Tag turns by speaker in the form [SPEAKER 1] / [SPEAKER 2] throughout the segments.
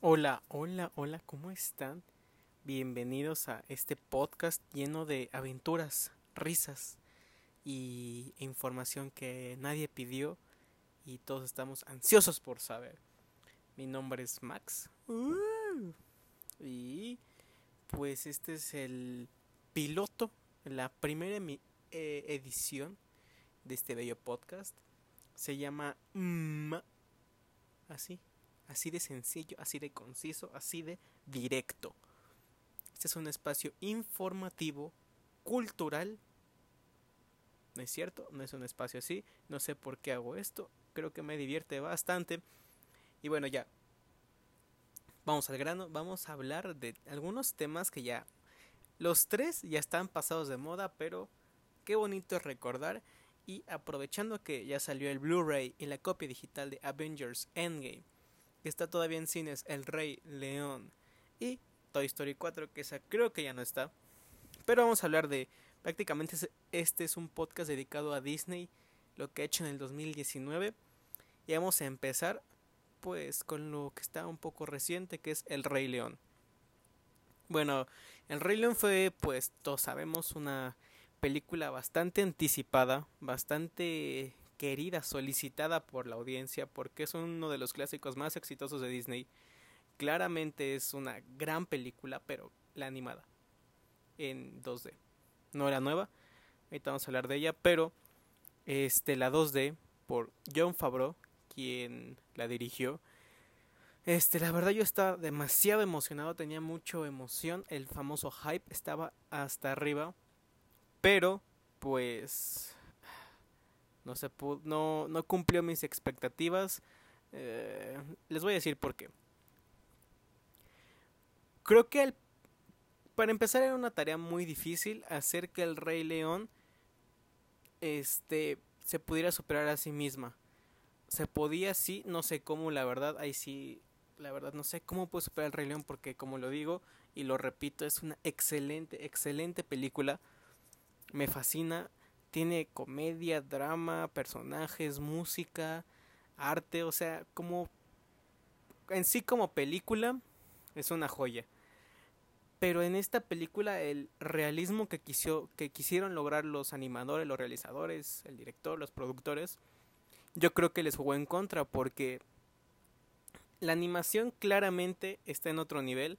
[SPEAKER 1] Hola, hola, hola, ¿cómo están? Bienvenidos a este podcast lleno de aventuras, risas y información que nadie pidió y todos estamos ansiosos por saber. Mi nombre es Max uh, y pues este es el piloto, la primera eh, edición de este bello podcast. Se llama así, así de sencillo, así de conciso, así de directo. Este es un espacio informativo, cultural. ¿No es cierto? No es un espacio así. No sé por qué hago esto. Creo que me divierte bastante. Y bueno, ya. Vamos al grano. Vamos a hablar de algunos temas que ya... Los tres ya están pasados de moda, pero qué bonito es recordar. Y aprovechando que ya salió el Blu-ray y la copia digital de Avengers Endgame, está todavía en cines El Rey León y Toy Story 4, que esa creo que ya no está. Pero vamos a hablar de prácticamente este es un podcast dedicado a Disney, lo que ha hecho en el 2019. Y vamos a empezar pues con lo que está un poco reciente, que es El Rey León. Bueno, El Rey León fue pues todos sabemos una película bastante anticipada, bastante querida, solicitada por la audiencia, porque es uno de los clásicos más exitosos de Disney Claramente es una gran película, pero la animada en 2D. No era nueva, ahorita vamos a hablar de ella, pero este la 2D por John Favreau, quien la dirigió. Este, la verdad yo estaba demasiado emocionado, tenía mucha emoción, el famoso hype estaba hasta arriba, pero pues no se pudo, no, no cumplió mis expectativas. Eh, les voy a decir por qué. Creo que para empezar era una tarea muy difícil hacer que el Rey León este se pudiera superar a sí misma. Se podía sí, no sé cómo, la verdad, ahí sí, la verdad no sé cómo puede superar el Rey León porque como lo digo y lo repito, es una excelente, excelente película. Me fascina, tiene comedia, drama, personajes, música, arte, o sea, como en sí como película es una joya. Pero en esta película el realismo que, quiso, que quisieron lograr los animadores, los realizadores, el director, los productores, yo creo que les jugó en contra porque la animación claramente está en otro nivel,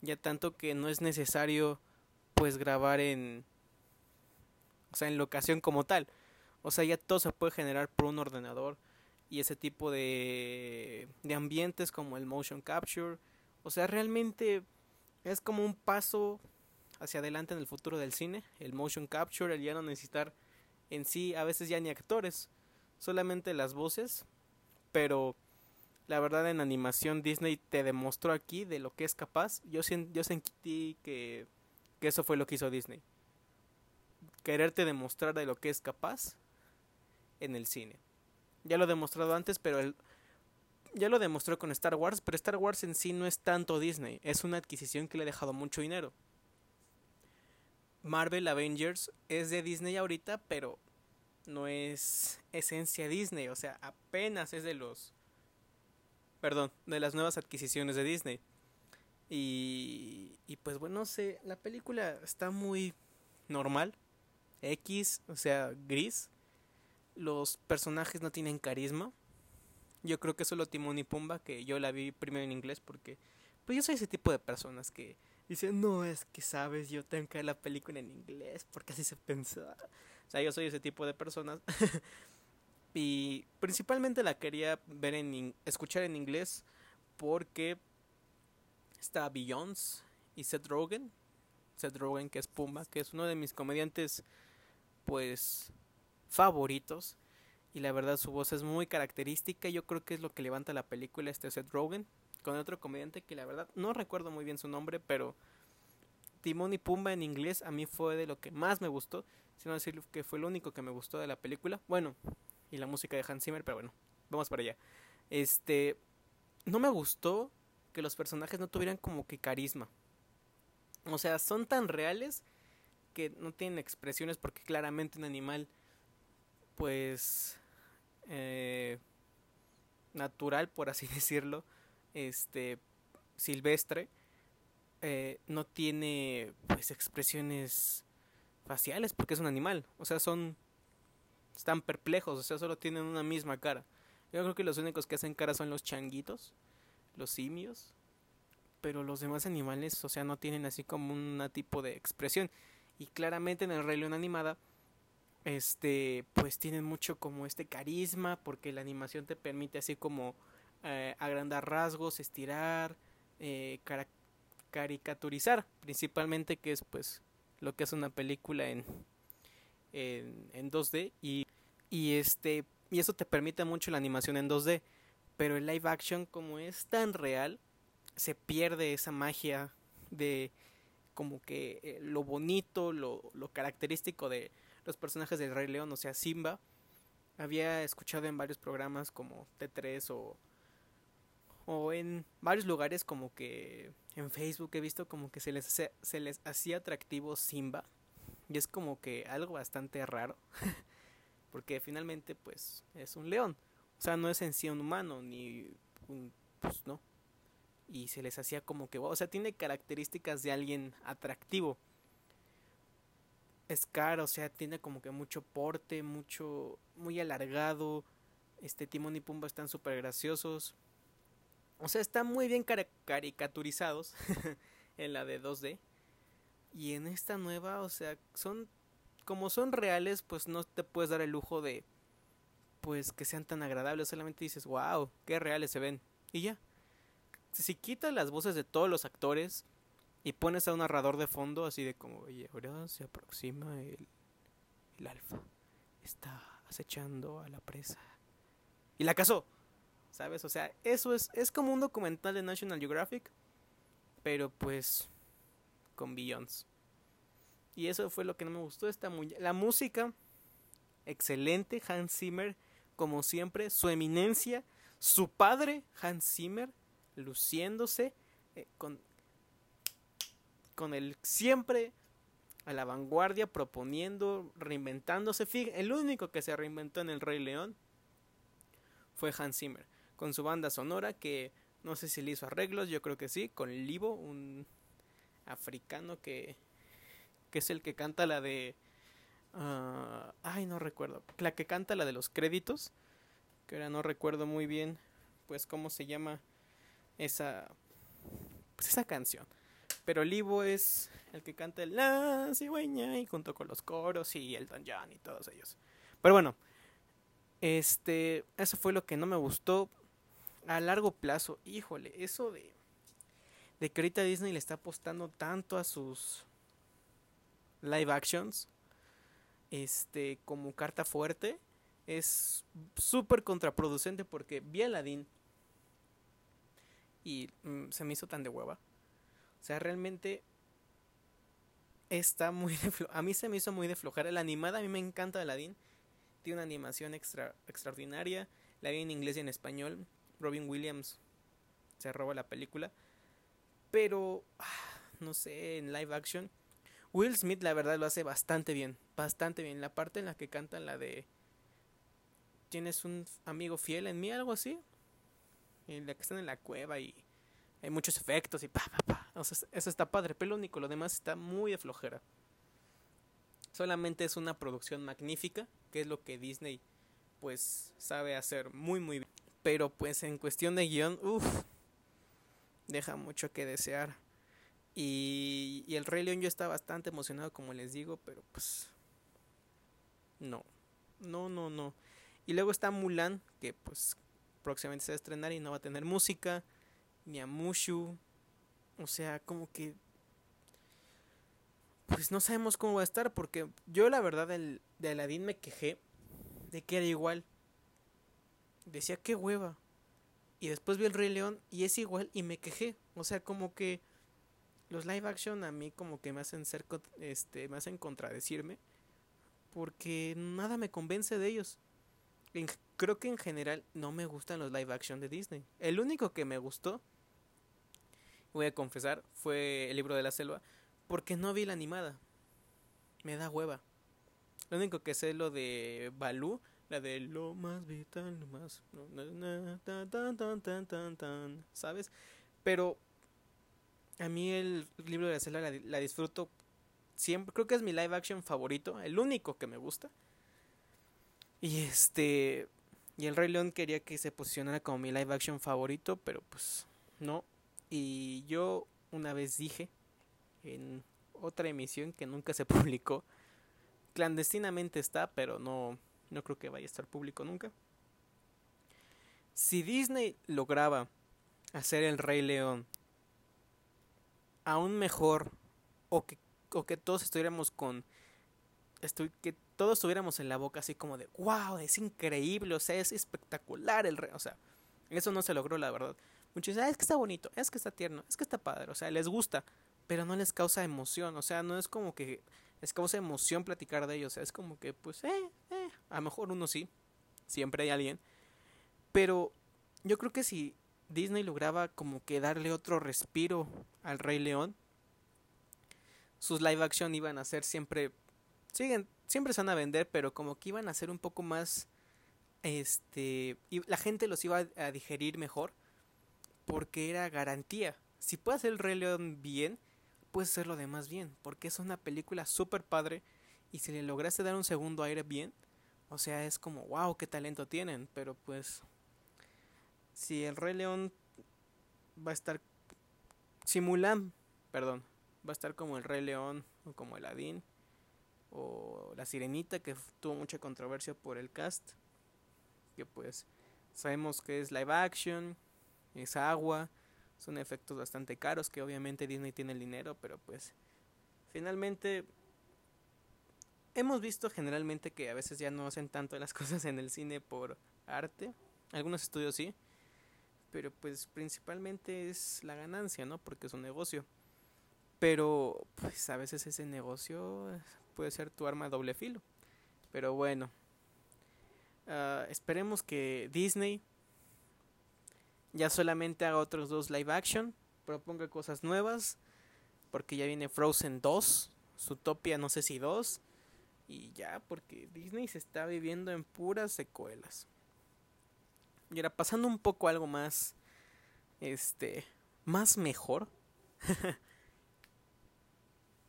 [SPEAKER 1] ya tanto que no es necesario pues grabar en o sea, en locación como tal. O sea, ya todo se puede generar por un ordenador y ese tipo de de ambientes como el motion capture, o sea, realmente es como un paso hacia adelante en el futuro del cine, el motion capture, el ya no necesitar en sí a veces ya ni actores, solamente las voces, pero la verdad en animación Disney te demostró aquí de lo que es capaz. Yo, yo sentí que, que eso fue lo que hizo Disney. Quererte demostrar de lo que es capaz en el cine. Ya lo he demostrado antes, pero el, ya lo demostró con Star Wars, pero Star Wars en sí no es tanto Disney, es una adquisición que le ha dejado mucho dinero. Marvel Avengers es de Disney ahorita, pero no es esencia Disney, o sea, apenas es de los perdón, de las nuevas adquisiciones de Disney. Y, y pues bueno, no sé, la película está muy normal, X, o sea, gris. Los personajes no tienen carisma. Yo creo que solo Timón y Pumba, que yo la vi primero en inglés porque pues yo soy ese tipo de personas que dicen, no, es que sabes, yo tengo que ver la película en inglés porque así se pensaba. O sea, yo soy ese tipo de personas. y principalmente la quería ver en escuchar en inglés porque está Beyoncé y Seth Rogen. Seth Rogen que es Pumba, que es uno de mis comediantes pues favoritos y la verdad su voz es muy característica. Yo creo que es lo que levanta la película este Seth Rogen con otro comediante que la verdad no recuerdo muy bien su nombre, pero Timón y Pumba en inglés a mí fue de lo que más me gustó, sino decir que fue lo único que me gustó de la película. Bueno, y la música de Hans Zimmer, pero bueno, vamos para allá. Este no me gustó que los personajes no tuvieran como que carisma. O sea, son tan reales que no tienen expresiones porque claramente un animal pues eh, natural, por así decirlo, este, silvestre eh, no tiene pues expresiones faciales porque es un animal. O sea, son están perplejos, o sea, solo tienen una misma cara. Yo creo que los únicos que hacen cara son los changuitos, los simios, pero los demás animales, o sea, no tienen así como un tipo de expresión. Y claramente en el Rey León animada, este, pues tienen mucho como este carisma, porque la animación te permite así como eh, agrandar rasgos, estirar, eh, caricaturizar, principalmente que es pues lo que es una película en, en, en 2D y, y este y eso te permite mucho la animación en 2D, pero el live action como es tan real se pierde esa magia de como que eh, lo bonito, lo, lo característico de los personajes del Rey León, o sea, Simba. Había escuchado en varios programas como T3 o, o en varios lugares como que en Facebook he visto como que se les, se les hacía atractivo Simba. Y es como que algo bastante raro. porque finalmente pues es un león. O sea, no es en sí un humano, ni un... pues no. Y se les hacía como que, o sea, tiene características de alguien atractivo. Es caro, o sea, tiene como que mucho porte, mucho, muy alargado. Este Timón y Pumba están súper graciosos. O sea, están muy bien caricaturizados en la de 2D. Y en esta nueva, o sea, son como son reales, pues no te puedes dar el lujo de pues que sean tan agradables, solamente dices, "Wow, qué reales se ven." Y ya. Si quitas las voces de todos los actores y pones a un narrador de fondo así de como, "Oye, se aproxima el el alfa. Está acechando a la presa." Y la cazó. ¿Sabes? O sea, eso es, es como un documental de National Geographic, pero pues con billions. Y eso fue lo que no me gustó. Esta la música, excelente. Hans Zimmer, como siempre. Su eminencia, su padre, Hans Zimmer, luciéndose eh, con, con el siempre a la vanguardia, proponiendo, reinventándose. El único que se reinventó en El Rey León fue Hans Zimmer con su banda sonora que no sé si le hizo arreglos, yo creo que sí, con Livo, un africano que, que es el que canta la de... Uh, ay, no recuerdo. La que canta la de los créditos, que ahora no recuerdo muy bien, pues cómo se llama esa... Pues esa canción. Pero Livo es el que canta el La cigüeña y junto con los coros y el Don y todos ellos. Pero bueno, este, eso fue lo que no me gustó a largo plazo, híjole, eso de, de que ahorita Disney le está apostando tanto a sus live actions, este, como carta fuerte, es súper contraproducente porque vi Aladdin y mm, se me hizo tan de hueva. O sea, realmente está muy de A mí se me hizo muy de flojar. La animada a mí me encanta Aladdin. Tiene una animación extra extraordinaria. La vi en inglés y en español. Robin Williams se roba la película. Pero, ah, no sé, en live action. Will Smith la verdad lo hace bastante bien. Bastante bien. La parte en la que canta la de... Tienes un amigo fiel en mí, algo así. En la que están en la cueva y hay muchos efectos y pa, pa, pa. eso está padre. Pero lo único, lo demás está muy de flojera. Solamente es una producción magnífica, que es lo que Disney pues sabe hacer muy muy bien. Pero pues en cuestión de guion, uff, deja mucho que desear. Y, y el Rey León yo está bastante emocionado, como les digo, pero pues no, no, no, no. Y luego está Mulan, que pues próximamente se va a estrenar y no va a tener música, ni a Mushu. O sea, como que pues no sabemos cómo va a estar porque yo la verdad del, de Aladdin me quejé de que era igual decía qué hueva. Y después vi el Rey León y es igual y me quejé. O sea, como que los live action a mí como que me hacen ser este me hacen contradecirme porque nada me convence de ellos. Creo que en general no me gustan los live action de Disney. El único que me gustó voy a confesar fue el libro de la selva porque no vi la animada. Me da hueva. Lo único que sé es lo de Balú la de lo más vital, lo más. ¿Sabes? Pero a mí el libro de la selva la, disfruto siempre. Creo que es mi live action favorito, el único que me gusta. Y este. Y el Rey León quería que se posicionara como mi live action favorito, pero pues no. Y yo una vez dije en otra emisión que nunca se publicó. Clandestinamente está, pero no, no creo que vaya a estar público nunca. Si Disney lograba hacer el Rey León aún mejor o que, o que todos estuviéramos con que todos estuviéramos en la boca así como de wow, es increíble, o sea, es espectacular el rey, o sea, eso no se logró la verdad. Muchos dicen, ah, es que está bonito, es que está tierno, es que está padre, o sea, les gusta, pero no les causa emoción, o sea, no es como que les causa emoción platicar de ellos, o sea, es como que, pues, eh, eh, a lo mejor uno sí, siempre hay alguien, pero yo creo que si Disney lograba como que darle otro respiro al Rey León, sus live action iban a ser siempre, siguen, siempre se van a vender, pero como que iban a ser un poco más, este, y la gente los iba a digerir mejor, porque era garantía. Si puedes hacer el Rey León bien, puedes hacer lo demás bien, porque es una película súper padre y si le lograste dar un segundo aire bien, o sea, es como, wow, qué talento tienen, pero pues si el Rey León va a estar Simulan, perdón, va a estar como el Rey León o como el Adín o la Sirenita que tuvo mucha controversia por el cast, que pues sabemos que es live action, es agua, son efectos bastante caros que obviamente Disney tiene el dinero, pero pues finalmente hemos visto generalmente que a veces ya no hacen tanto las cosas en el cine por arte, algunos estudios sí, pero pues principalmente es la ganancia, ¿no? Porque es un negocio. Pero pues a veces ese negocio puede ser tu arma doble filo. Pero bueno, uh, esperemos que Disney ya solamente haga otros dos live action, proponga cosas nuevas, porque ya viene Frozen 2, Zootopia no sé si 2, y ya, porque Disney se está viviendo en puras secuelas. Y ahora pasando un poco a algo más, este, más mejor,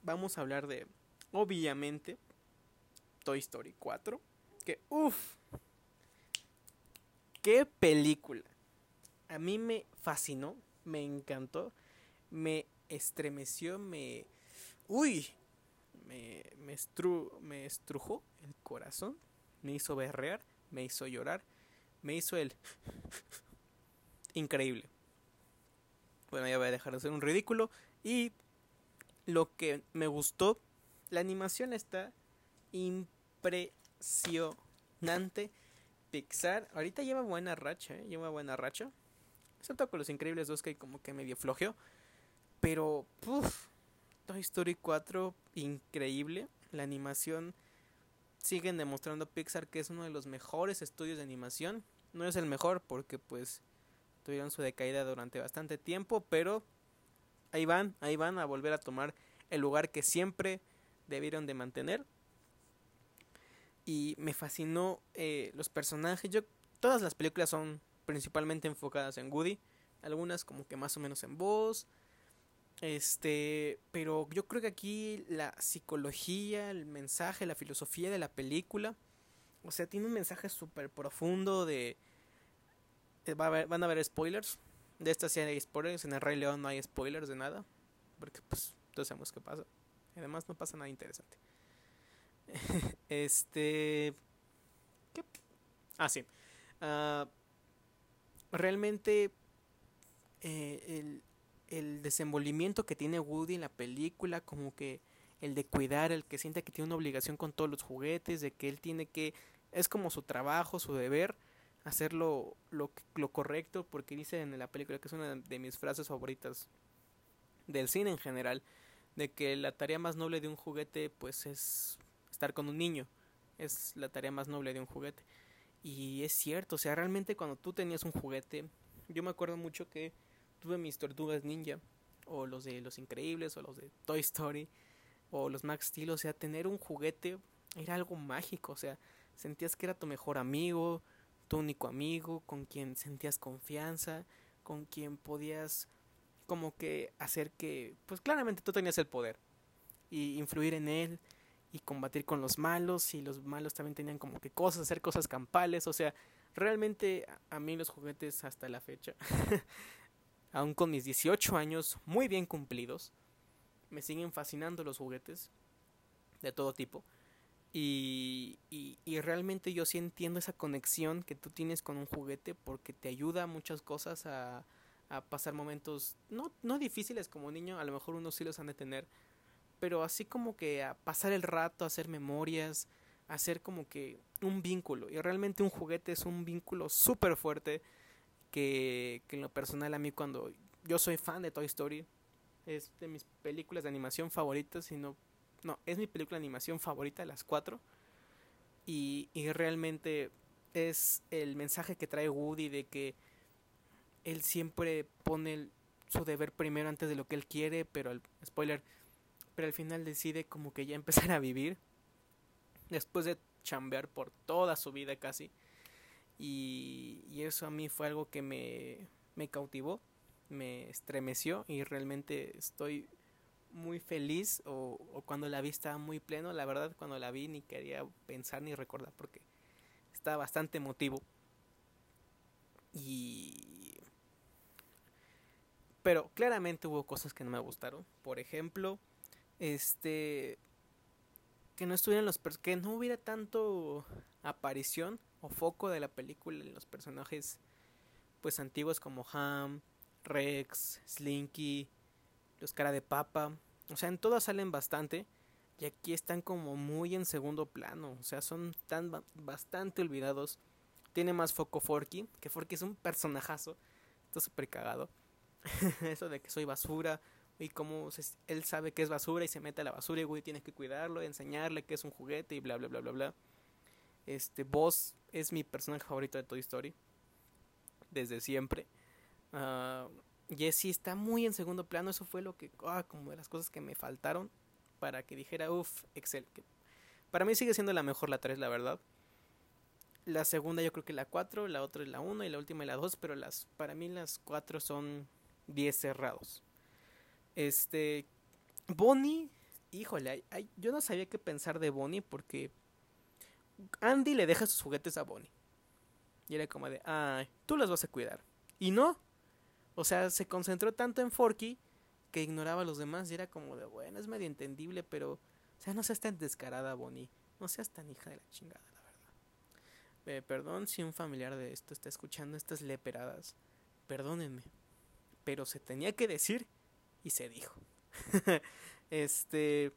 [SPEAKER 1] vamos a hablar de, obviamente, Toy Story 4, que uff, qué película a mí me fascinó, me encantó, me estremeció, me... Uy, me, me, me estrujó el corazón, me hizo berrear, me hizo llorar, me hizo el... Increíble. Bueno, ya voy a dejar de ser un ridículo. Y lo que me gustó, la animación está impresionante. Pixar, ahorita lleva buena racha, ¿eh? lleva buena racha. Excepto con los increíbles dos que como que medio flojeó. Pero, puff, Toy Story 4, increíble. La animación siguen demostrando Pixar que es uno de los mejores estudios de animación. No es el mejor porque pues tuvieron su decaída durante bastante tiempo, pero ahí van, ahí van a volver a tomar el lugar que siempre debieron de mantener. Y me fascinó eh, los personajes. Yo todas las películas son principalmente enfocadas en Woody, algunas como que más o menos en voz. Este, pero yo creo que aquí la psicología, el mensaje, la filosofía de la película, o sea, tiene un mensaje súper profundo de... Eh, va a van a haber spoilers. De esta sí hay spoilers. En el Rey León no hay spoilers de nada. Porque pues todos sabemos qué pasa. Además no pasa nada interesante. este... ¿Qué? Ah, sí. Uh, realmente eh, el, desenvolvimiento que tiene Woody en la película, como que el de cuidar, el que siente que tiene una obligación con todos los juguetes, de que él tiene que, es como su trabajo, su deber, hacerlo lo, lo correcto, porque dice en la película que es una de mis frases favoritas del cine en general, de que la tarea más noble de un juguete pues es estar con un niño, es la tarea más noble de un juguete. Y es cierto, o sea, realmente cuando tú tenías un juguete, yo me acuerdo mucho que tuve mis tortugas ninja, o los de Los Increíbles, o los de Toy Story, o los Max Steel, o sea, tener un juguete era algo mágico, o sea, sentías que era tu mejor amigo, tu único amigo, con quien sentías confianza, con quien podías como que hacer que, pues claramente tú tenías el poder y influir en él y combatir con los malos y los malos también tenían como que cosas, hacer cosas campales, o sea, realmente a mí los juguetes hasta la fecha, aún con mis 18 años muy bien cumplidos, me siguen fascinando los juguetes de todo tipo. Y, y, y, realmente yo sí entiendo esa conexión que tú tienes con un juguete porque te ayuda a muchas cosas a, a pasar momentos no, no difíciles como niño, a lo mejor unos sí los han de tener, pero así como que a pasar el rato, a hacer memorias, a hacer como que un vínculo. Y realmente un juguete es un vínculo súper fuerte que, que en lo personal a mí cuando yo soy fan de Toy Story, es de mis películas de animación favoritas, sino, no, es mi película de animación favorita de las cuatro. Y, y realmente es el mensaje que trae Woody de que él siempre pone su deber primero antes de lo que él quiere, pero el spoiler, pero al final decide como que ya empezar a vivir después de chambear por toda su vida casi. Y, y eso a mí fue algo que me, me cautivó, me estremeció y realmente estoy muy feliz o, o, cuando la vi estaba muy pleno, la verdad cuando la vi ni quería pensar ni recordar porque estaba bastante emotivo. Y pero claramente hubo cosas que no me gustaron. Por ejemplo, este que no estuvieran los que no hubiera tanto aparición o foco de la película en los personajes pues antiguos como Ham, Rex, Slinky, los cara de papa, o sea, en todas salen bastante y aquí están como muy en segundo plano, o sea, son tan bastante olvidados. Tiene más foco Forky, que Forky es un personajazo, está súper cagado. eso de que soy basura y cómo él sabe que es basura y se mete a la basura y Woody tiene que cuidarlo, enseñarle que es un juguete y bla bla bla bla bla. Este Boss es mi personaje favorito de Toy Story desde siempre. Uh, Jessie está muy en segundo plano, eso fue lo que ah, como de las cosas que me faltaron para que dijera, uff, Excel. Para mí sigue siendo la mejor la 3, la verdad. La segunda yo creo que la 4, la otra es la 1 y la última es la 2, pero las para mí las 4 son 10 cerrados. Este. Bonnie. Híjole, yo no sabía qué pensar de Bonnie porque. Andy le deja sus juguetes a Bonnie. Y era como de, ay, tú los vas a cuidar. Y no. O sea, se concentró tanto en Forky que ignoraba a los demás. Y era como de, bueno, es medio entendible, pero. O sea, no seas tan descarada, Bonnie. No seas tan hija de la chingada, la verdad. Eh, perdón si un familiar de esto está escuchando estas leperadas. Perdónenme pero se tenía que decir y se dijo. este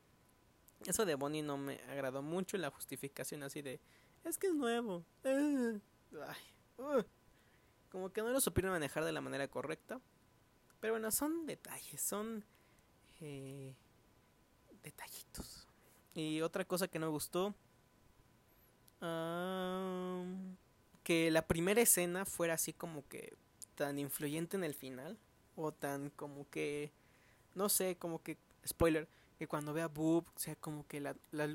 [SPEAKER 1] eso de Bonnie no me agradó mucho la justificación así de es que es nuevo. como que no lo supieron manejar de la manera correcta. Pero bueno, son detalles, son eh, detallitos. Y otra cosa que no me gustó, que la primera escena fuera así como que tan influyente en el final o tan como que no sé, como que spoiler, que cuando vea Boob, o sea, como que la, la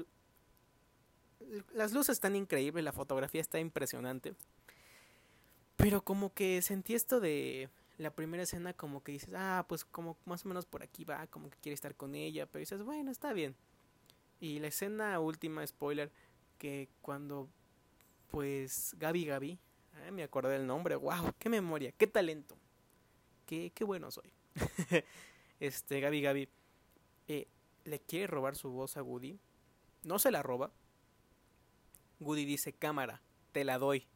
[SPEAKER 1] las luces están increíbles, la fotografía está impresionante. Pero como que sentí esto de la primera escena como que dices, ah, pues como más o menos por aquí va, como que quiere estar con ella, pero dices, bueno, está bien. Y la escena última, spoiler, que cuando pues Gaby Gaby, ah, me acordé del nombre, wow, qué memoria, qué talento qué, qué bueno soy. este, Gaby Gaby eh, le quiere robar su voz a Woody. No se la roba. Woody dice, cámara, te la doy.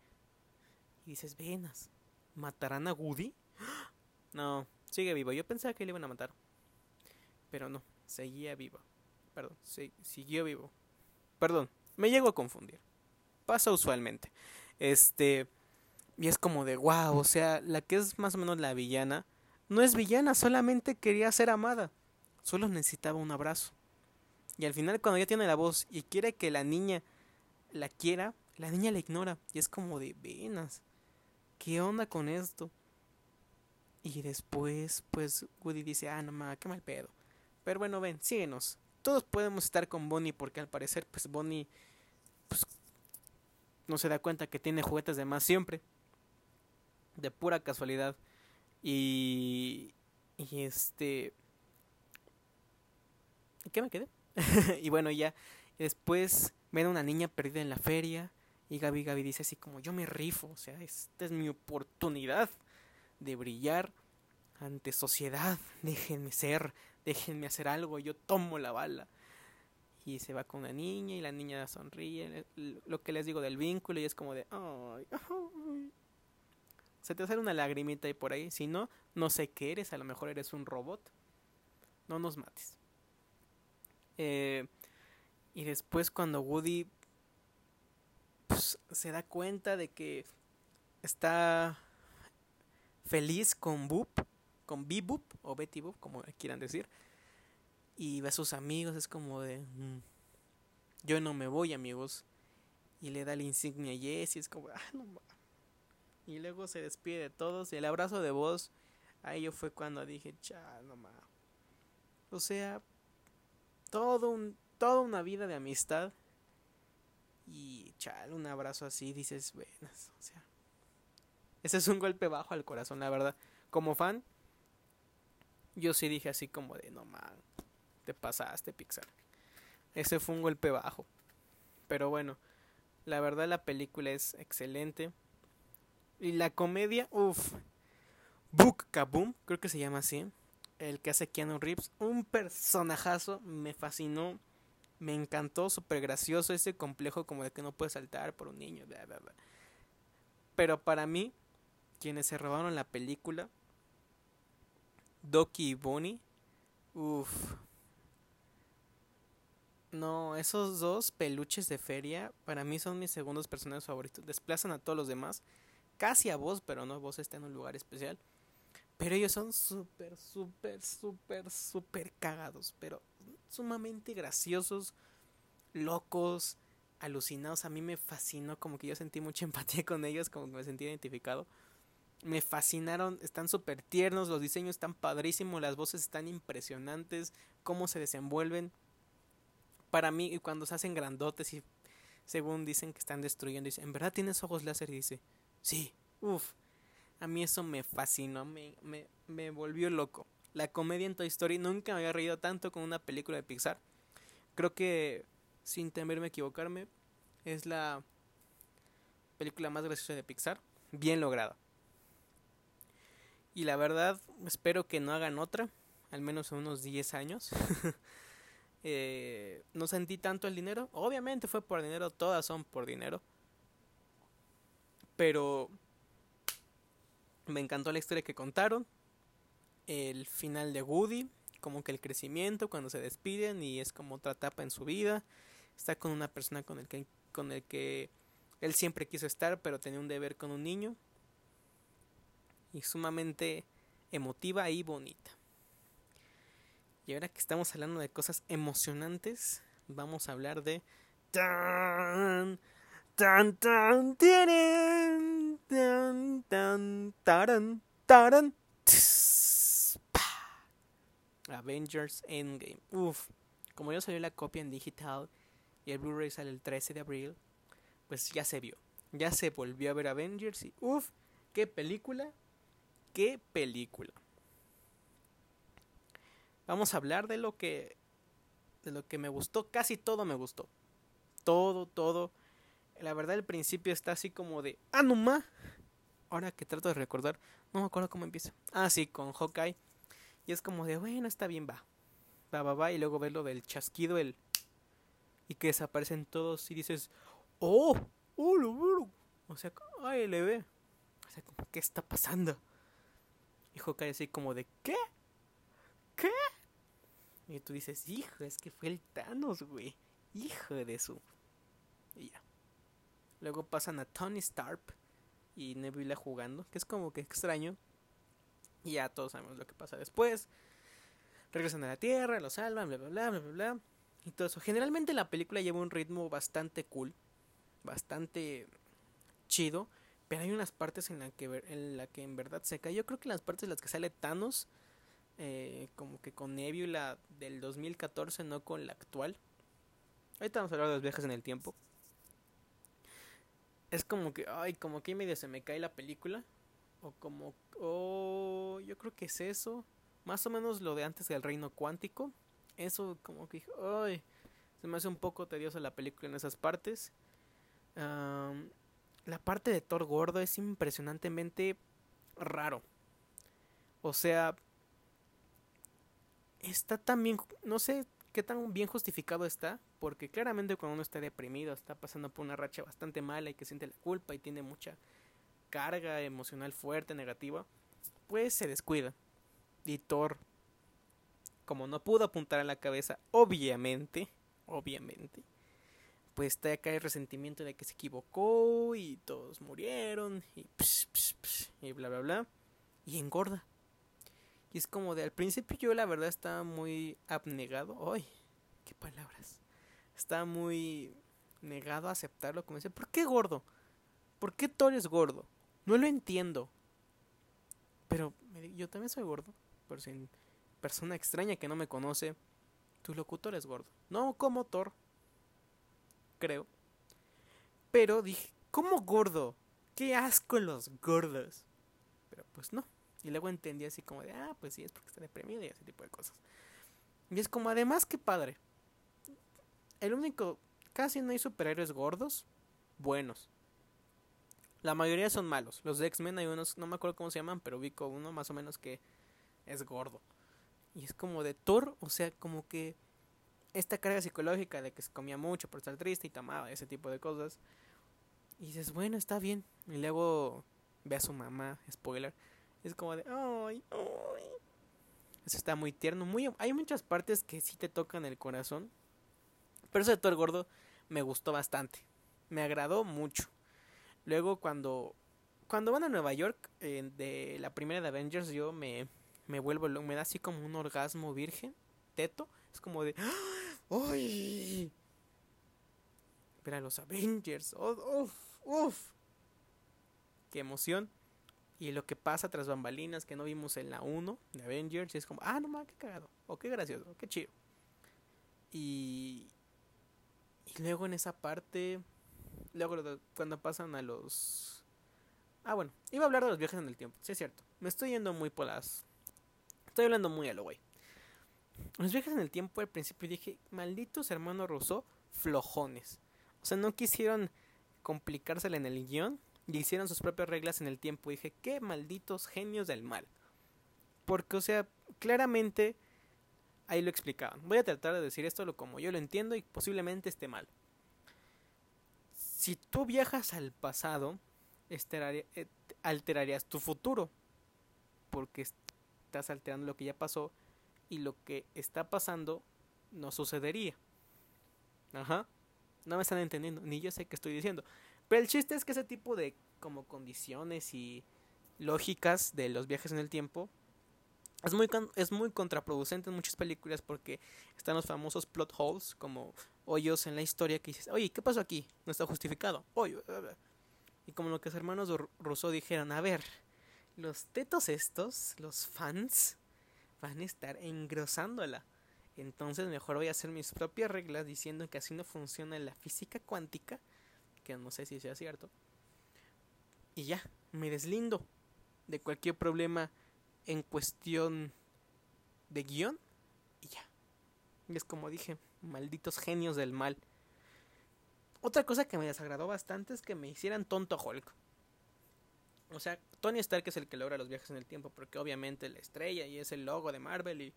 [SPEAKER 1] Y dices, venas, ¿matarán a Woody? No, sigue vivo. Yo pensaba que le iban a matar. Pero no, seguía vivo. Perdón, siguió vivo. Perdón, me llego a confundir. Pasa usualmente. Este, y es como de wow, o sea, la que es más o menos la villana, no es villana, solamente quería ser amada. Solo necesitaba un abrazo. Y al final cuando ya tiene la voz y quiere que la niña la quiera, la niña la ignora. Y es como de venas. ¿Qué onda con esto? Y después, pues, Woody dice, ah, no mames, qué mal pedo. Pero bueno, ven, síguenos. Todos podemos estar con Bonnie porque al parecer, pues, Bonnie, pues, no se da cuenta que tiene juguetes de más siempre de pura casualidad. Y, Y este... ¿Qué me quedé? y bueno, ya después ven a una niña perdida en la feria y Gaby Gaby dice así como yo me rifo, o sea, esta es mi oportunidad de brillar ante sociedad, déjenme ser, déjenme hacer algo, yo tomo la bala. Y se va con una niña y la niña sonríe, lo que les digo del vínculo y es como de, ay, ay. Se te sale una lagrimita y por ahí, si no, no sé qué eres, a lo mejor eres un robot. No nos mates. Eh, y después cuando Woody pues, se da cuenta de que está feliz con Boop, con B-Boop o Betty Boop, como quieran decir, y ve a sus amigos, es como de, mm, yo no me voy amigos, y le da la insignia a Jess y es como, ah, Y luego se despide de todos y el abrazo de voz, ahí yo fue cuando dije, cha, no más. O sea, todo un, toda una vida de amistad y chal, un abrazo así, dices, buenas, o sea, ese es un golpe bajo al corazón, la verdad. Como fan, yo sí dije así como de, no man, te pasaste, Pixar. Ese fue un golpe bajo. Pero bueno, la verdad la película es excelente. Y la comedia, uff. Book Kaboom, creo que se llama así. El que hace Keanu Reeves. Un personajazo, me fascinó. Me encantó, súper gracioso ese complejo como de que no puede saltar por un niño. Pero para mí, quienes se robaron la película, Doki y Bonnie, uff. No, esos dos peluches de feria para mí son mis segundos personajes favoritos. Desplazan a todos los demás, casi a vos, pero no, vos está en un lugar especial. Pero ellos son súper, súper, súper, súper cagados, pero sumamente graciosos, locos, alucinados. A mí me fascinó, como que yo sentí mucha empatía con ellos, como que me sentí identificado. Me fascinaron, están súper tiernos, los diseños están padrísimos, las voces están impresionantes, cómo se desenvuelven. Para mí, cuando se hacen grandotes y según dicen que están destruyendo, dicen, ¿en verdad tienes ojos láser? Y dice, sí, uff. A mí eso me fascinó, me, me, me volvió loco. La comedia en Toy Story nunca me había reído tanto con una película de Pixar. Creo que, sin temerme a equivocarme, es la película más graciosa de Pixar. Bien lograda. Y la verdad, espero que no hagan otra, al menos en unos 10 años. eh, no sentí tanto el dinero. Obviamente fue por dinero, todas son por dinero. Pero me encantó la historia que contaron el final de Woody, como que el crecimiento cuando se despiden y es como otra etapa en su vida. Está con una persona con el que con el que él siempre quiso estar, pero tenía un deber con un niño. Y sumamente emotiva y bonita. Y ahora que estamos hablando de cosas emocionantes, vamos a hablar de tan tan tan tan tan Avengers Endgame. Uf, como ya salió la copia en digital y el Blu-ray sale el 13 de abril, pues ya se vio. Ya se volvió a ver Avengers y uf, qué película, qué película. Vamos a hablar de lo que de lo que me gustó, casi todo me gustó. Todo, todo. La verdad el principio está así como de, ah, no ma. Ahora que trato de recordar, no me acuerdo cómo empieza. Ah, sí, con Hawkeye y es como de, bueno, está bien, va. Va, va, va. Y luego ves lo del chasquido, el. Y que desaparecen todos y dices, oh, oh, lo veo. O sea, ay, le ve. O sea, ¿qué está pasando? Y Hawkeye así como de, ¿qué? ¿Qué? Y tú dices, hijo, es que fue el Thanos, güey. Hijo de su. Y ya. Luego pasan a Tony Stark y Nebula jugando, que es como que extraño, y ya todos sabemos lo que pasa después. Regresan a la Tierra, lo salvan, bla, bla, bla, bla, bla, bla. Y todo eso. Generalmente la película lleva un ritmo bastante cool. Bastante chido. Pero hay unas partes en la que, en, la que en verdad se cae. Yo creo que las partes en las que sale Thanos. Eh, como que con Nebula del 2014, no con la actual. Ahorita vamos a hablar de los viajes en el tiempo. Es como que, ay, como que medio se me cae la película. O como, oh, yo creo que es eso. Más o menos lo de antes del reino cuántico. Eso como que ay, se me hace un poco tediosa la película en esas partes. la parte de Thor gordo es impresionantemente raro. O sea, está tan bien, no sé qué tan bien justificado está, porque claramente cuando uno está deprimido, está pasando por una racha bastante mala y que siente la culpa y tiene mucha carga emocional fuerte, negativa, pues se descuida. Y Thor, como no pudo apuntar a la cabeza, obviamente, obviamente, pues está acá el resentimiento de que se equivocó y todos murieron y, y bla bla bla y engorda. Y es como de al principio yo la verdad estaba muy abnegado. ¡Ay! ¡Qué palabras! Estaba muy negado a aceptarlo. Como dice, ¿por qué gordo? ¿Por qué Thor es gordo? No lo entiendo. Pero yo también soy gordo. Por si persona extraña que no me conoce, tu locutor es gordo. No como Thor. Creo. Pero dije, ¿cómo gordo? ¡Qué asco los gordos! Pero pues no. Y luego entendí así como de, ah, pues sí, es porque está deprimido y ese tipo de cosas. Y es como, además, qué padre. El único, casi no hay superhéroes gordos, buenos. La mayoría son malos. Los de X-Men hay unos, no me acuerdo cómo se llaman, pero ubico uno más o menos que es gordo. Y es como de Thor, o sea, como que esta carga psicológica de que se comía mucho por estar triste y tomaba ese tipo de cosas. Y dices, bueno, está bien. Y luego ve a su mamá, spoiler, es como de, ay, ay. Eso está muy tierno. Muy, hay muchas partes que sí te tocan el corazón. Pero eso de todo el gordo me gustó bastante. Me agradó mucho. Luego cuando, cuando van a Nueva York, eh, de la primera de Avengers, yo me, me vuelvo, me da así como un orgasmo virgen, teto. Es como de, ¡ay! Pero los Avengers, ¡uf! ¡uf! ¡Qué emoción! Y lo que pasa tras bambalinas que no vimos en la 1 de Avengers. Y es como, ah, no mames, qué cagado. O qué gracioso, qué chido. Y, luego en esa parte, luego cuando pasan a los... Ah, bueno, iba a hablar de los viajes en el tiempo, sí es cierto. Me estoy yendo muy por las... Estoy hablando muy a lo güey. Los viajes en el tiempo al principio dije, malditos hermanos Rousseau, flojones. O sea, no quisieron complicársela en el guion y hicieron sus propias reglas en el tiempo. Y dije, qué malditos genios del mal. Porque, o sea, claramente ahí lo explicaban. Voy a tratar de decir esto como yo lo entiendo y posiblemente esté mal. Si tú viajas al pasado, eh, alterarías tu futuro. Porque estás alterando lo que ya pasó y lo que está pasando no sucedería. Ajá. No me están entendiendo, ni yo sé qué estoy diciendo. Pero el chiste es que ese tipo de como condiciones y lógicas de los viajes en el tiempo es muy, es muy contraproducente en muchas películas porque están los famosos plot holes como hoyos en la historia que dices, oye, ¿qué pasó aquí? No está justificado. Oye, y como lo que los hermanos Rousseau dijeron, a ver, los tetos estos, los fans, van a estar engrosándola. Entonces mejor voy a hacer mis propias reglas diciendo que así no funciona la física cuántica que no sé si sea cierto. Y ya, me deslindo de cualquier problema en cuestión de guion y ya. Es como dije, malditos genios del mal. Otra cosa que me desagradó bastante es que me hicieran tonto a Hulk. O sea, Tony Stark es el que logra los viajes en el tiempo, porque obviamente la estrella y es el logo de Marvel y,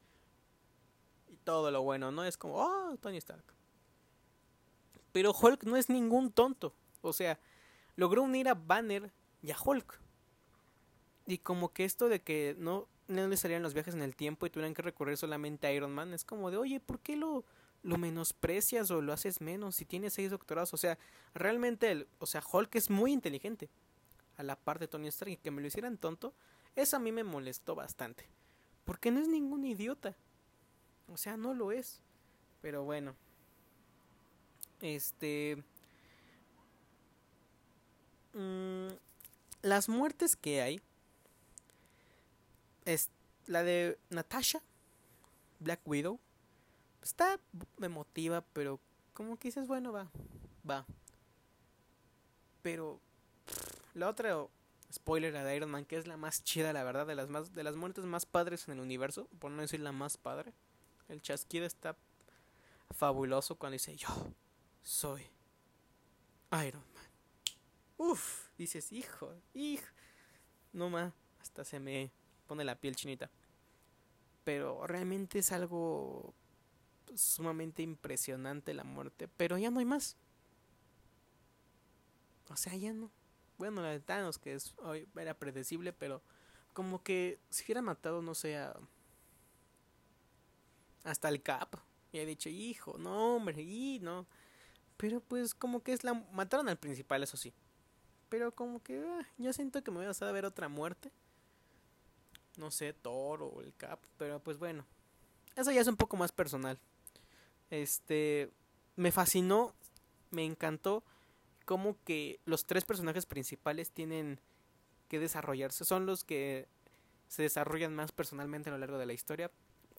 [SPEAKER 1] y todo lo bueno, ¿no? Es como, oh, Tony Stark. Pero Hulk no es ningún tonto. O sea, logró unir a Banner y a Hulk. Y como que esto de que no, no le salían los viajes en el tiempo y tuvieran que recorrer solamente a Iron Man, es como de, oye, ¿por qué lo, lo menosprecias o lo haces menos si tiene seis doctorados? O sea, realmente, el, o sea, Hulk es muy inteligente. A la par de Tony Stark y que me lo hicieran tonto, eso a mí me molestó bastante. Porque no es ningún idiota. O sea, no lo es. Pero bueno. Este. Mm, las muertes que hay es la de Natasha, Black Widow. Está emotiva, pero como que dices, bueno, va, va. Pero la otra spoiler a de Iron Man, que es la más chida, la verdad, de las, más, de las muertes más padres en el universo, por no decir la más padre. El chasquido está fabuloso cuando dice yo soy Iron Man. Uf, dices, hijo, hijo. No más, hasta se me pone la piel chinita. Pero realmente es algo sumamente impresionante la muerte. Pero ya no hay más. O sea, ya no. Bueno, la de Thanos, que es, era predecible, pero como que si hubiera matado, no sé, hasta el Cap. Y ha dicho, hijo, no, hombre, y no. Pero pues como que es la... Mataron al principal, eso sí. Pero como que ah, yo siento que me voy a ver otra muerte. No sé, Thor o el Cap. Pero pues bueno. Eso ya es un poco más personal. Este... Me fascinó. Me encantó. Como que los tres personajes principales tienen que desarrollarse. Son los que se desarrollan más personalmente a lo largo de la historia.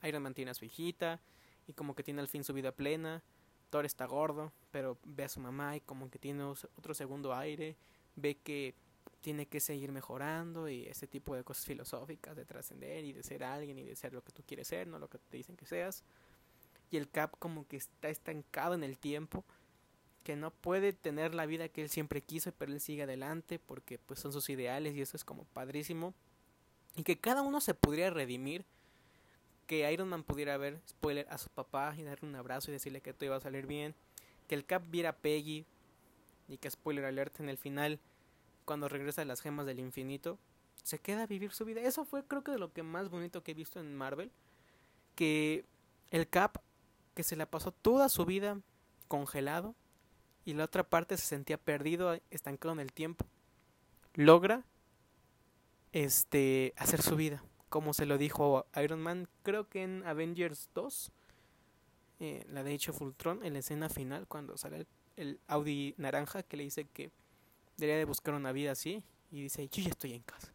[SPEAKER 1] Iron Man tiene a su hijita. Y como que tiene al fin su vida plena. Thor está gordo, pero ve a su mamá y como que tiene otro segundo aire, ve que tiene que seguir mejorando y ese tipo de cosas filosóficas de trascender y de ser alguien y de ser lo que tú quieres ser, no lo que te dicen que seas. Y el Cap como que está estancado en el tiempo, que no puede tener la vida que él siempre quiso, pero él sigue adelante porque pues son sus ideales y eso es como padrísimo. Y que cada uno se podría redimir que Iron Man pudiera ver, spoiler, a su papá y darle un abrazo y decirle que todo iba a salir bien. Que el Cap viera a Peggy y que spoiler alert en el final, cuando regresa a las gemas del infinito, se queda a vivir su vida. Eso fue creo que de lo que más bonito que he visto en Marvel. Que el Cap, que se la pasó toda su vida congelado y la otra parte se sentía perdido, estancado en el tiempo, logra este hacer su vida como se lo dijo Iron Man, creo que en Avengers 2, eh, la de hecho Fultron, en la escena final, cuando sale el, Audi naranja que le dice que debería de buscar una vida así, y dice, yo ya estoy en casa.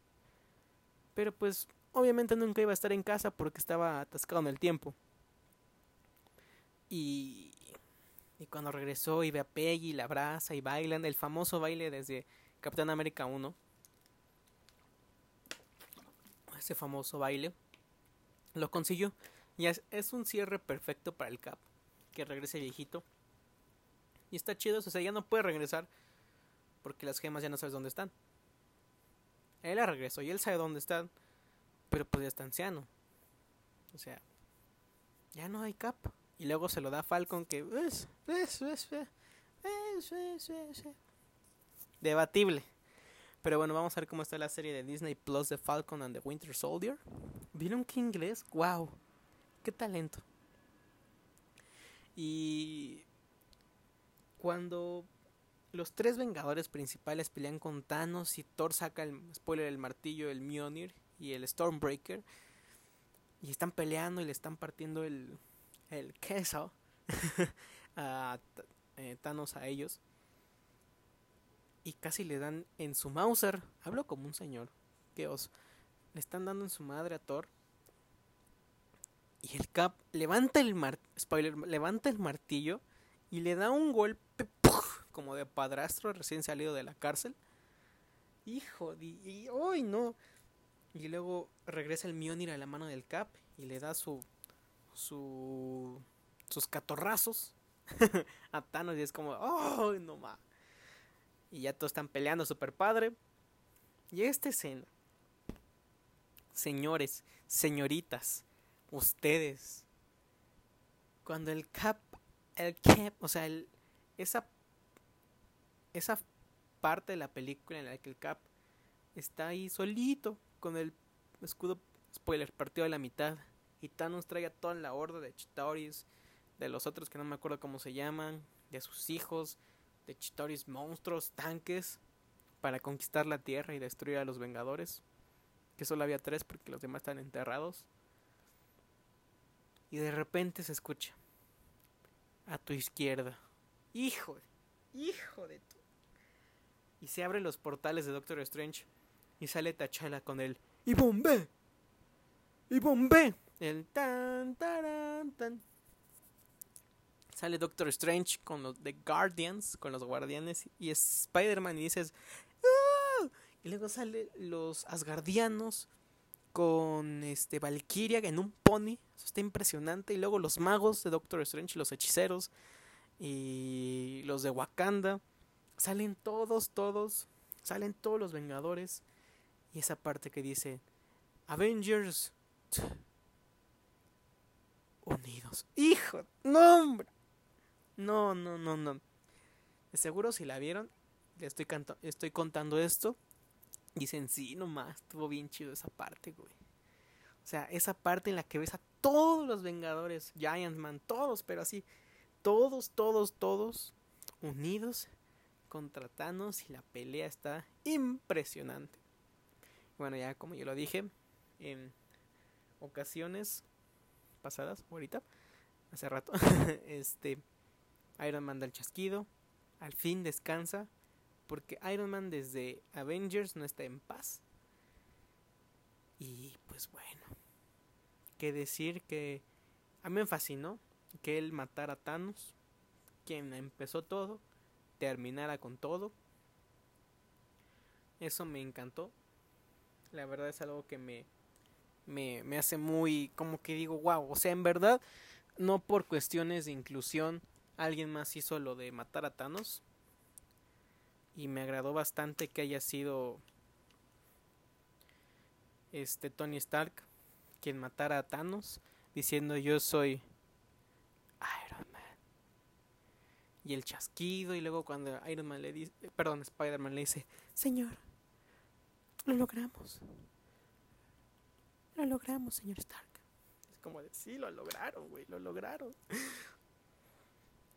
[SPEAKER 1] Pero pues obviamente nunca iba a estar en casa porque estaba atascado en el tiempo. Y, y cuando regresó y ve a Peggy, la abraza y bailan el famoso baile desde Capitán América 1 ese famoso baile, lo consiguió. Y es, un cierre perfecto para el Cap, que regrese viejito. Y está chido, o sea, ya no puede regresar porque las gemas ya no sabes dónde están. Él la regresó y él sabe dónde están, pero pues ya está anciano. O sea, ya no hay Cap. Y luego se lo da a Falcon que... Debatible. Pero bueno, vamos a ver cómo está la serie de Disney Plus de Falcon and the Winter Soldier. ¿Vieron qué inglés? ¡Wow! ¡Qué talento! Y cuando los tres Vengadores principales pelean con Thanos y Thor saca el spoiler el martillo, el Mjolnir y el Stormbreaker y están peleando y le están partiendo el el queso a eh, Thanos a ellos y casi le dan en su Mauser. Hablo como un señor. Que os le están dando en su madre a Thor. Y el Cap levanta el mar spoiler, levanta el martillo y le da un golpe como de padrastro recién salido de la cárcel. Hijo y, ¡ay, no! Y luego regresa el Mjolnir a la mano del Cap y le da su su sus catorrazos a Thanos y es como, ¡ay, no más! Y ya todos están peleando super padre. Y esta escena. Señores, señoritas, ustedes. Cuando el cap, el cap, o sea, el, esa, esa parte de la película en la que el cap está ahí solito con el escudo, spoiler, partido a la mitad. Y Thanos trae a toda la horda de Chitauris, de los otros que no me acuerdo cómo se llaman, de sus hijos, de Chitoris monstruos, tanques, para conquistar la Tierra y destruir a los Vengadores. Que solo había tres porque los demás están enterrados. Y de repente se escucha. A tu izquierda. Hijo, hijo de tu. Y se abren los portales de Doctor Strange. Y sale T'Challa con el. ¡Y bombé! ¡Y bombé! El tan, tan, tan sale Doctor Strange con los The Guardians, con los guardianes, y Spider-Man y dices, ¡Ah! Y luego salen los Asgardianos con este Valkyria en un pony. Eso está impresionante. Y luego los magos de Doctor Strange, los hechiceros y los de Wakanda. Salen todos, todos. Salen todos los Vengadores. Y esa parte que dice Avengers unidos. Hijo, no, hombre. No, no, no, no. Seguro si la vieron, le estoy, estoy contando esto. Dicen, sí, nomás, estuvo bien chido esa parte, güey. O sea, esa parte en la que ves a todos los Vengadores, Giant Man, todos, pero así, todos, todos, todos unidos contra Thanos y la pelea está impresionante. Bueno, ya como yo lo dije, en ocasiones pasadas, ahorita, hace rato, este, Iron Man da el chasquido, al fin descansa, porque Iron Man desde Avengers no está en paz. Y pues bueno, que decir que a mí me fascinó que él matara a Thanos, quien empezó todo, terminara con todo. Eso me encantó. La verdad es algo que me, me, me hace muy, como que digo, wow, o sea, en verdad, no por cuestiones de inclusión, alguien más hizo lo de matar a Thanos. Y me agradó bastante que haya sido este Tony Stark quien matara a Thanos diciendo yo soy Iron Man y el chasquido y luego cuando Iron Man le dice perdón Spider-Man le dice señor lo logramos. Lo logramos señor Stark es como de sí lo lograron güey lo lograron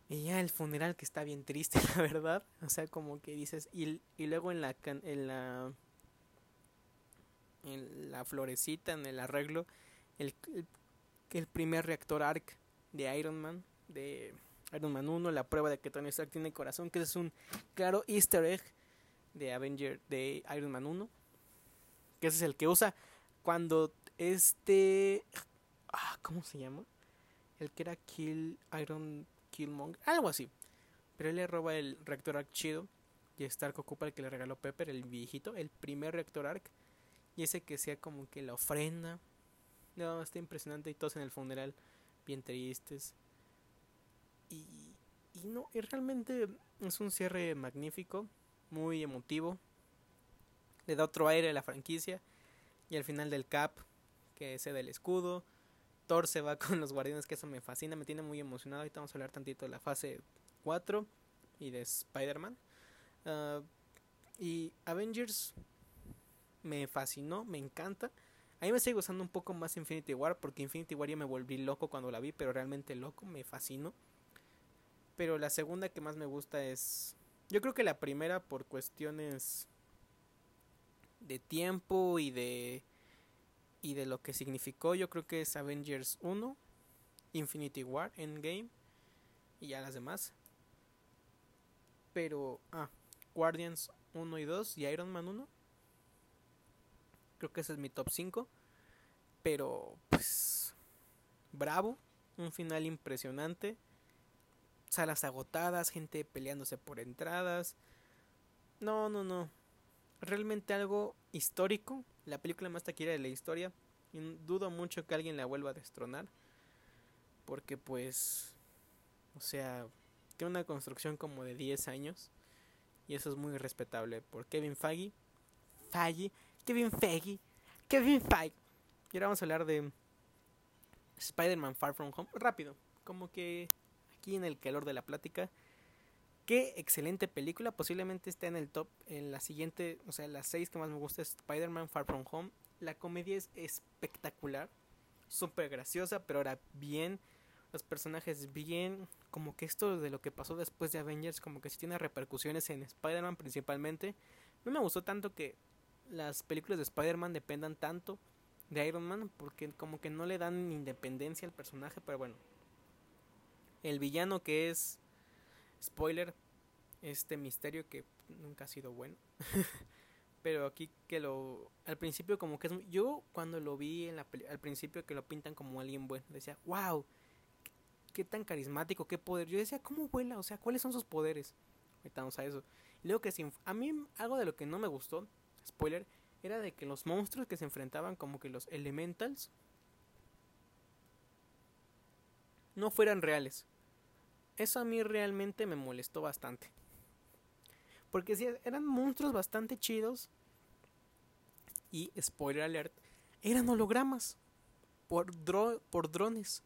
[SPEAKER 1] y ya el funeral que está bien triste, la verdad. O sea, como que dices. Y, y luego en la, en la. En la florecita, en el arreglo. El, el, primer reactor ARC de Iron Man. De Iron Man 1. La prueba de que Tony Stark tiene corazón. Que es un claro easter egg de Avenger. De Iron Man 1. Que ese es el que usa cuando este. Ah, ¿Cómo se llama? El que era Kill Iron Killmonger, algo así. Pero él le roba el reactor arc chido y Stark ocupa el que le regaló Pepper, el viejito, el primer reactor arc. Y ese que sea como que la ofrenda. No, está impresionante y todos en el funeral bien tristes. Y, y no, y realmente es un cierre magnífico, muy emotivo. Le da otro aire a la franquicia. Y al final del cap, que cede el escudo Thor se va con los guardianes, que eso me fascina, me tiene muy emocionado. Ahorita vamos a hablar tantito de la fase 4 y de Spider-Man. Ah, y Avengers me fascinó, me encanta. A mí me sigue gustando un poco más Infinity War, porque Infinity War ya me volví loco cuando la vi, pero realmente loco, me fascinó. Pero la segunda que más me gusta es... Yo creo que la primera por cuestiones de tiempo y de y de lo que significó yo creo que es Avengers 1, Infinity War, Endgame y ya las demás. Pero, ah, Guardians 1 y 2 y Iron Man 1. Creo que ese es mi top 5. Pero, pues, bravo, un final impresionante. Salas agotadas, gente peleándose por entradas. No, no, no. Realmente algo histórico la película más taquillera de la historia. Y dudo mucho que alguien la vuelva a destronar. Porque pues, o sea, tiene una construcción como de 10 años. Y eso es muy respetable por Kevin Feige. Feige, Kevin Feige, Kevin Feige. Y ahora vamos a hablar de Spider-Man Far From Home. Rápido, como que aquí en el calor de la plática. Qué excelente película. Posiblemente esté en el top. En la siguiente, o sea, las seis que más me gusta es Spider-Man Far From Home. La comedia es espectacular. Súper graciosa, pero ahora bien. Los personajes bien. Como que esto de lo que pasó después de Avengers, como que sí tiene repercusiones en Spider-Man principalmente. No me gustó tanto que las películas de Spider-Man dependan tanto de Iron Man. Porque como que no le dan independencia al personaje. Pero bueno. El villano que es spoiler, este misterio que nunca ha sido bueno. Pero aquí que lo... Al principio como que es... yo cuando lo vi en la al principio que lo pintan como alguien bueno, decía, wow, qué, tan carismático, qué poder. Yo decía, ¿cómo vuela? O sea, ¿cuáles son sus poderes? Vamos a eso. Luego que sí, a mí algo de lo que no me gustó spoiler, era de que los monstruos que se enfrentaban como que los elementals no fueran reales. Eso a mí realmente me molestó bastante. Porque si eran monstruos bastante chidos. Y, spoiler alert, eran hologramas. Por, por drones.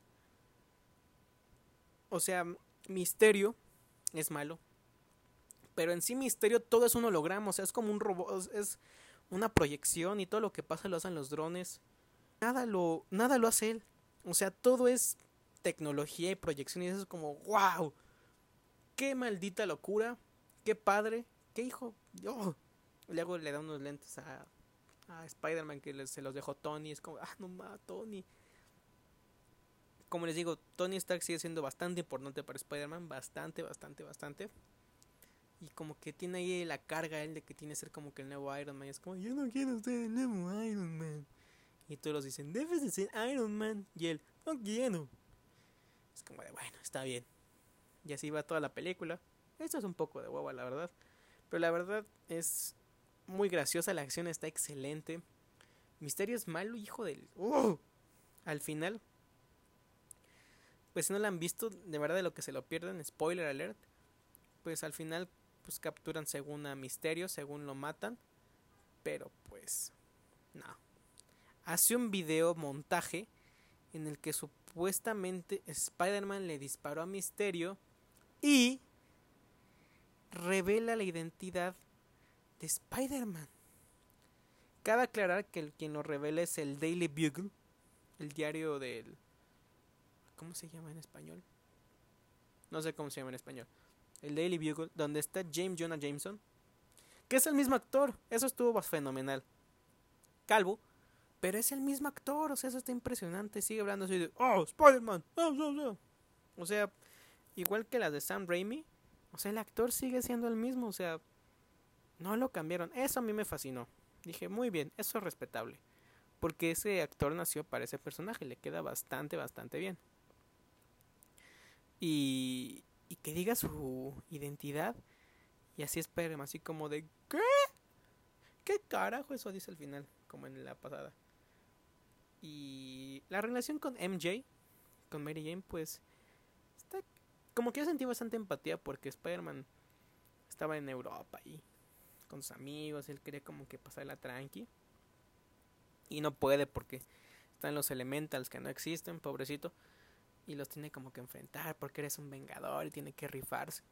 [SPEAKER 1] O sea, Misterio es malo. Pero en sí Misterio todo es un holograma. O sea, es como un robot. Es una proyección y todo lo que pasa lo hacen los drones. Nada lo, nada lo hace él. O sea, todo es tecnología y proyección y eso es como, wow. Qué maldita locura. Qué padre. Qué hijo. Oh. Luego le da unos lentes a, a Spider-Man que se los dejó Tony. Es como, ah, no más, Tony. Como les digo, Tony Stark sigue siendo bastante importante para Spider-Man. Bastante, bastante, bastante. Y como que tiene ahí la carga él de que tiene que ser como que el nuevo Iron Man. Es como, yo no quiero ser el nuevo Iron Man. Y todos dicen, debes de ser Iron Man. Y él, no quiero. Es como de, bueno, está bien. Y así va toda la película. Esto es un poco de hueva, la verdad. Pero la verdad es muy graciosa. La acción está excelente. Misterio es malo, hijo del. ¡Uh! Al final. Pues si no la han visto, de verdad de lo que se lo pierden, spoiler alert. Pues al final pues capturan según a Misterio, según lo matan. Pero pues no. Hace un video montaje en el que supuestamente Spider-Man le disparó a Misterio y revela la identidad de Spider-Man. Cabe aclarar que el quien lo revela es el Daily Bugle, el diario del... ¿Cómo se llama en español? No sé cómo se llama en español el Daily Bugle, donde está James Jonah Jameson, que es el mismo actor. Eso estuvo fenomenal. Calvo, pero es el mismo actor, o sea, eso está impresionante. Sigue hablando así de, oh, Spider-Man, oh, oh, oh". o sea, igual que las de Sam Raimi, o sea, el actor sigue siendo el mismo, o sea, no lo cambiaron. Eso a mí me fascinó. Dije, muy bien, eso es respetable. Porque ese actor nació para ese personaje, le queda bastante, bastante bien. Y, y que diga su identidad. Y así esperen, así como de ¿qué? ¿Qué carajo? Eso dice al final, como en la pasada. Y la relación con MJ, con Mary Jane, pues está como que yo sentí bastante empatía porque Spider-Man estaba en Europa y con sus amigos, él quería como que pasarla tranqui. Y no puede porque están los elementals que no existen, pobrecito y los tiene como que enfrentar porque eres un vengador y tiene que rifarse.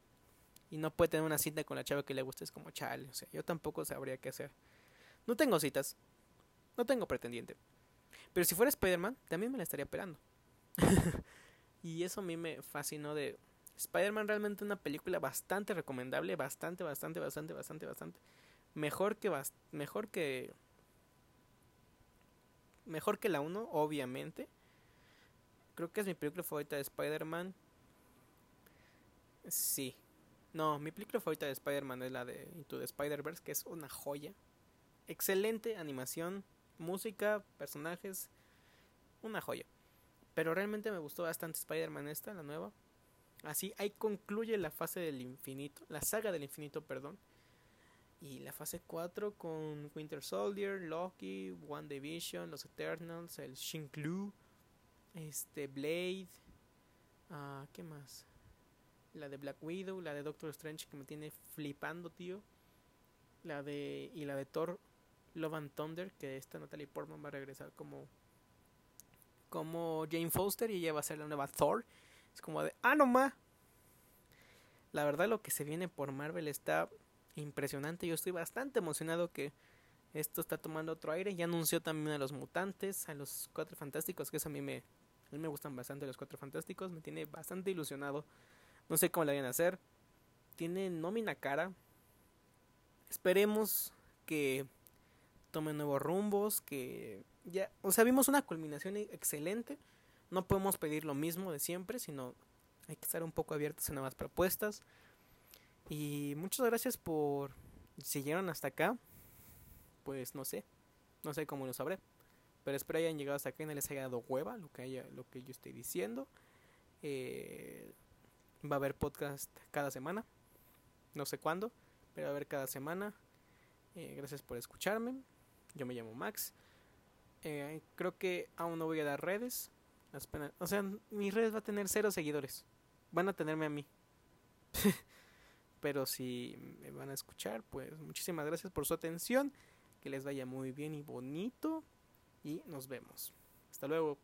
[SPEAKER 1] Y no puede tener una cita con la chava que le guste, es como chale. O sea, yo tampoco sabría qué hacer. No tengo citas. No tengo pretendiente. Pero si fuera Spider-Man, también me la estaría esperando. y eso a mí me fascinó de Spider-Man. Realmente una película bastante recomendable. Bastante, bastante, bastante, bastante, bastante. Mejor que, mejor que... Mejor que la 1, obviamente Creo que es mi película favorita de Spider-Man. Sí. No, mi película favorita de Spider-Man es la de Into the Spider-Verse, que es una joya. Excelente animación, música, personajes. Una joya. Pero realmente me gustó bastante Spider-Man esta, la nueva. Así, ahí concluye la fase del infinito, la saga del infinito, perdón. Y la fase 4 con Winter Soldier, Loki, One Division, Los Eternals, el Shinklu, este, Blade. Ah, ¿Qué más? La de Black Widow, la de Doctor Strange que me tiene flipando, tío. La de. Y la de Thor Love and Thunder, que esta Natalie Portman va a regresar como. Como Jane Foster y ella va a ser la nueva Thor. Es como de. ¡Ah, no más! La verdad, lo que se viene por Marvel está impresionante. Yo estoy bastante emocionado que esto está tomando otro aire. Ya anunció también a los mutantes, a los cuatro fantásticos, que eso a mí me, a mí me gustan bastante los Cuatro Fantásticos, me tiene bastante ilusionado. No sé cómo la vayan a hacer. Tiene nómina cara. Esperemos que tome nuevos rumbos, que ya, o sea, vimos una culminación excelente. No podemos pedir lo mismo de siempre, sino hay que estar un poco abiertos a nuevas propuestas. Y muchas gracias por si llegaron hasta acá. Pues no sé, no sé cómo lo sabré. Pero espero hayan llegado hasta acá y no les haya dado hueva lo que, haya, lo que yo estoy diciendo. Eh, va a haber podcast cada semana. No sé cuándo, pero va a haber cada semana. Eh, gracias por escucharme. Yo me llamo Max. Eh, creo que aún no voy a dar redes. O sea, mis redes va a tener cero seguidores. Van a tenerme a mí. Pero si me van a escuchar, pues muchísimas gracias por su atención. Que les vaya muy bien y bonito. Y nos vemos. Hasta luego.